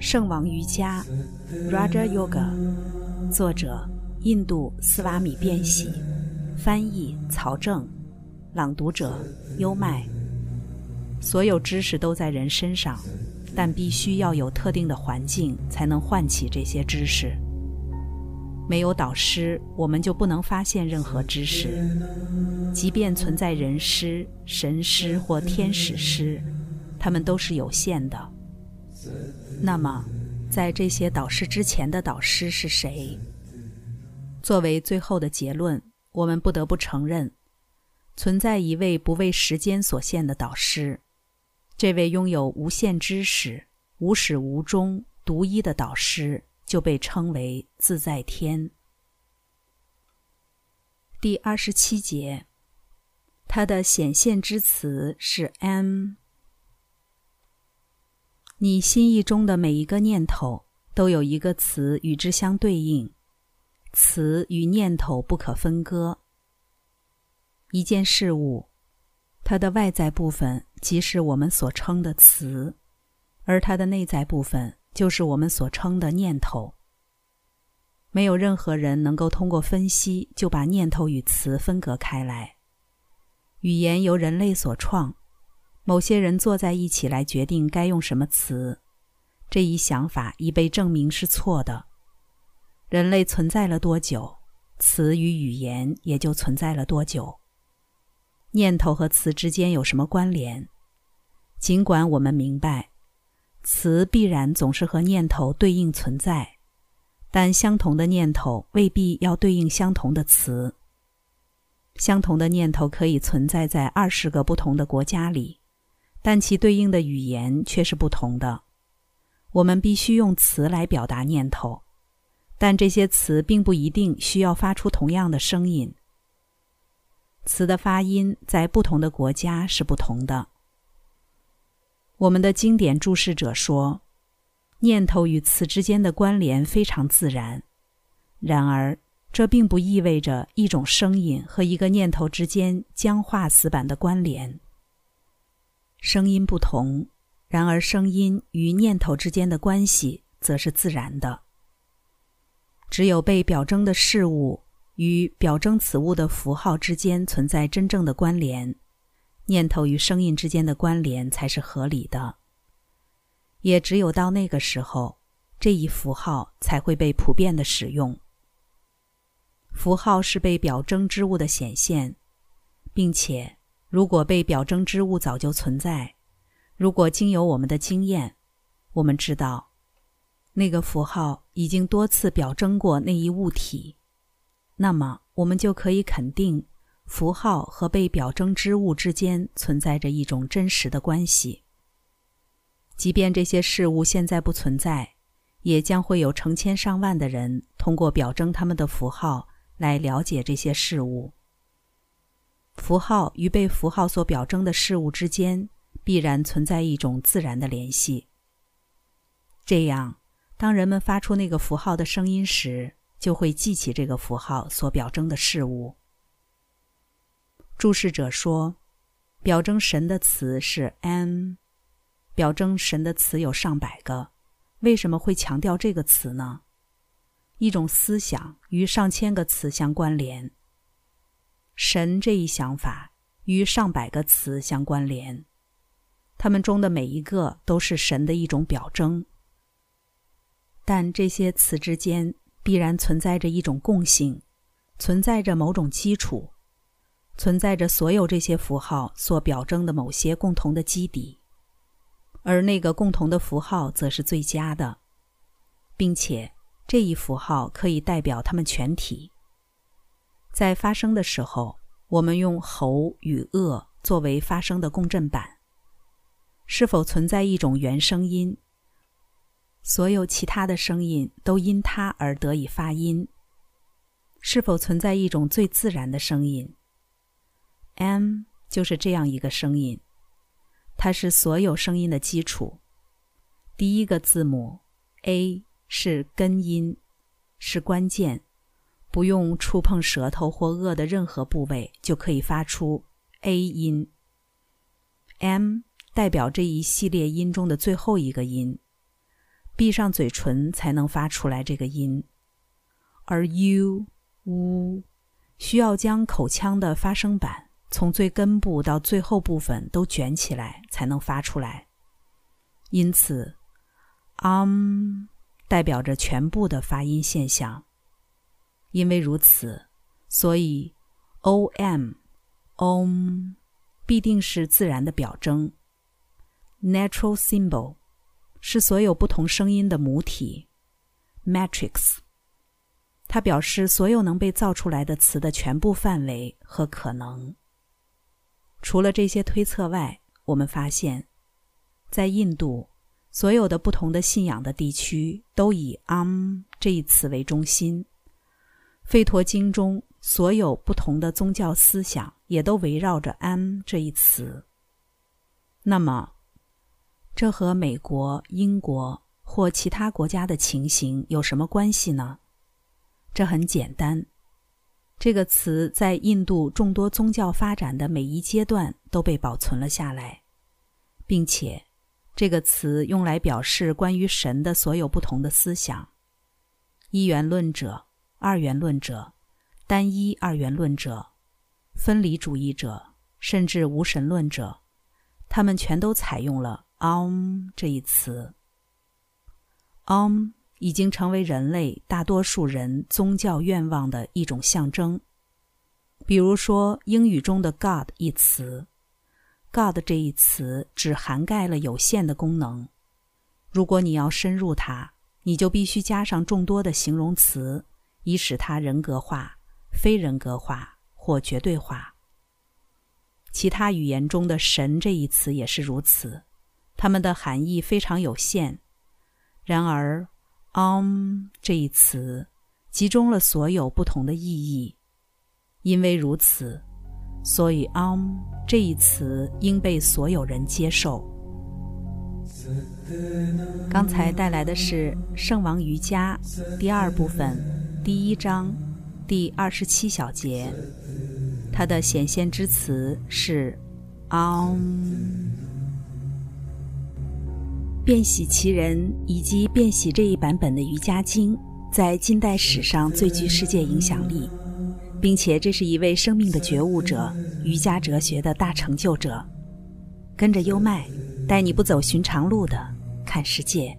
圣王瑜伽 （Raja Yoga），作者印度斯瓦米·变喜，翻译曹正，朗读者优麦。所有知识都在人身上，但必须要有特定的环境才能唤起这些知识。没有导师，我们就不能发现任何知识，即便存在人师、神师或天使师，他们都是有限的。那么，在这些导师之前的导师是谁？作为最后的结论，我们不得不承认，存在一位不为时间所限的导师。这位拥有无限知识、无始无终、独一的导师，就被称为自在天。第二十七节，它的显现之词是 M。你心意中的每一个念头都有一个词与之相对应，词与念头不可分割。一件事物，它的外在部分即是我们所称的词，而它的内在部分就是我们所称的念头。没有任何人能够通过分析就把念头与词分隔开来。语言由人类所创。某些人坐在一起来决定该用什么词，这一想法已被证明是错的。人类存在了多久，词与语言也就存在了多久。念头和词之间有什么关联？尽管我们明白，词必然总是和念头对应存在，但相同的念头未必要对应相同的词。相同的念头可以存在在二十个不同的国家里。但其对应的语言却是不同的。我们必须用词来表达念头，但这些词并不一定需要发出同样的声音。词的发音在不同的国家是不同的。我们的经典注释者说，念头与词之间的关联非常自然。然而，这并不意味着一种声音和一个念头之间僵化死板的关联。声音不同，然而声音与念头之间的关系则是自然的。只有被表征的事物与表征此物的符号之间存在真正的关联，念头与声音之间的关联才是合理的。也只有到那个时候，这一符号才会被普遍的使用。符号是被表征之物的显现，并且。如果被表征之物早就存在，如果经由我们的经验，我们知道那个符号已经多次表征过那一物体，那么我们就可以肯定，符号和被表征之物之间存在着一种真实的关系。即便这些事物现在不存在，也将会有成千上万的人通过表征他们的符号来了解这些事物。符号与被符号所表征的事物之间必然存在一种自然的联系。这样，当人们发出那个符号的声音时，就会记起这个符号所表征的事物。注释者说：“表征神的词是 ‘m’，表征神的词有上百个。为什么会强调这个词呢？一种思想与上千个词相关联。”神这一想法与上百个词相关联，它们中的每一个都是神的一种表征。但这些词之间必然存在着一种共性，存在着某种基础，存在着所有这些符号所表征的某些共同的基底，而那个共同的符号则是最佳的，并且这一符号可以代表它们全体。在发生的时候，我们用喉与颚作为发声的共振板。是否存在一种原声音？所有其他的声音都因它而得以发音。是否存在一种最自然的声音？M 就是这样一个声音，它是所有声音的基础。第一个字母 A 是根音，是关键。不用触碰舌头或颚的任何部位，就可以发出 A 音。M 代表这一系列音中的最后一个音，闭上嘴唇才能发出来这个音，而 u、u 需要将口腔的发声板从最根部到最后部分都卷起来才能发出来。因此，um 代表着全部的发音现象。因为如此，所以 om、om 必定是自然的表征。natural symbol 是所有不同声音的母体。matrix 它表示所有能被造出来的词的全部范围和可能。除了这些推测外，我们发现，在印度，所有的不同的信仰的地区都以 “am” 这一词为中心。吠陀经中所有不同的宗教思想也都围绕着 “am” 这一词。那么，这和美国、英国或其他国家的情形有什么关系呢？这很简单，这个词在印度众多宗教发展的每一阶段都被保存了下来，并且这个词用来表示关于神的所有不同的思想：一元论者。二元论者、单一二元论者、分离主义者，甚至无神论者，他们全都采用了 “om” 这一词。“om” 已经成为人类大多数人宗教愿望的一种象征。比如说，英语中的 “God” 一词，“God” 这一词只涵盖了有限的功能。如果你要深入它，你就必须加上众多的形容词。以使它人格化、非人格化或绝对化。其他语言中的“神”这一词也是如此，它们的含义非常有限。然而，“om” 这一词集中了所有不同的意义。因为如此，所以 “om” 这一词应被所有人接受。刚才带来的是《圣王瑜伽》第二部分。第一章，第二十七小节，它的显现之词是 “om”。变喜其人以及变喜这一版本的瑜伽经，在近代史上最具世界影响力，并且这是一位生命的觉悟者、瑜伽哲学的大成就者。跟着优麦，带你不走寻常路的看世界。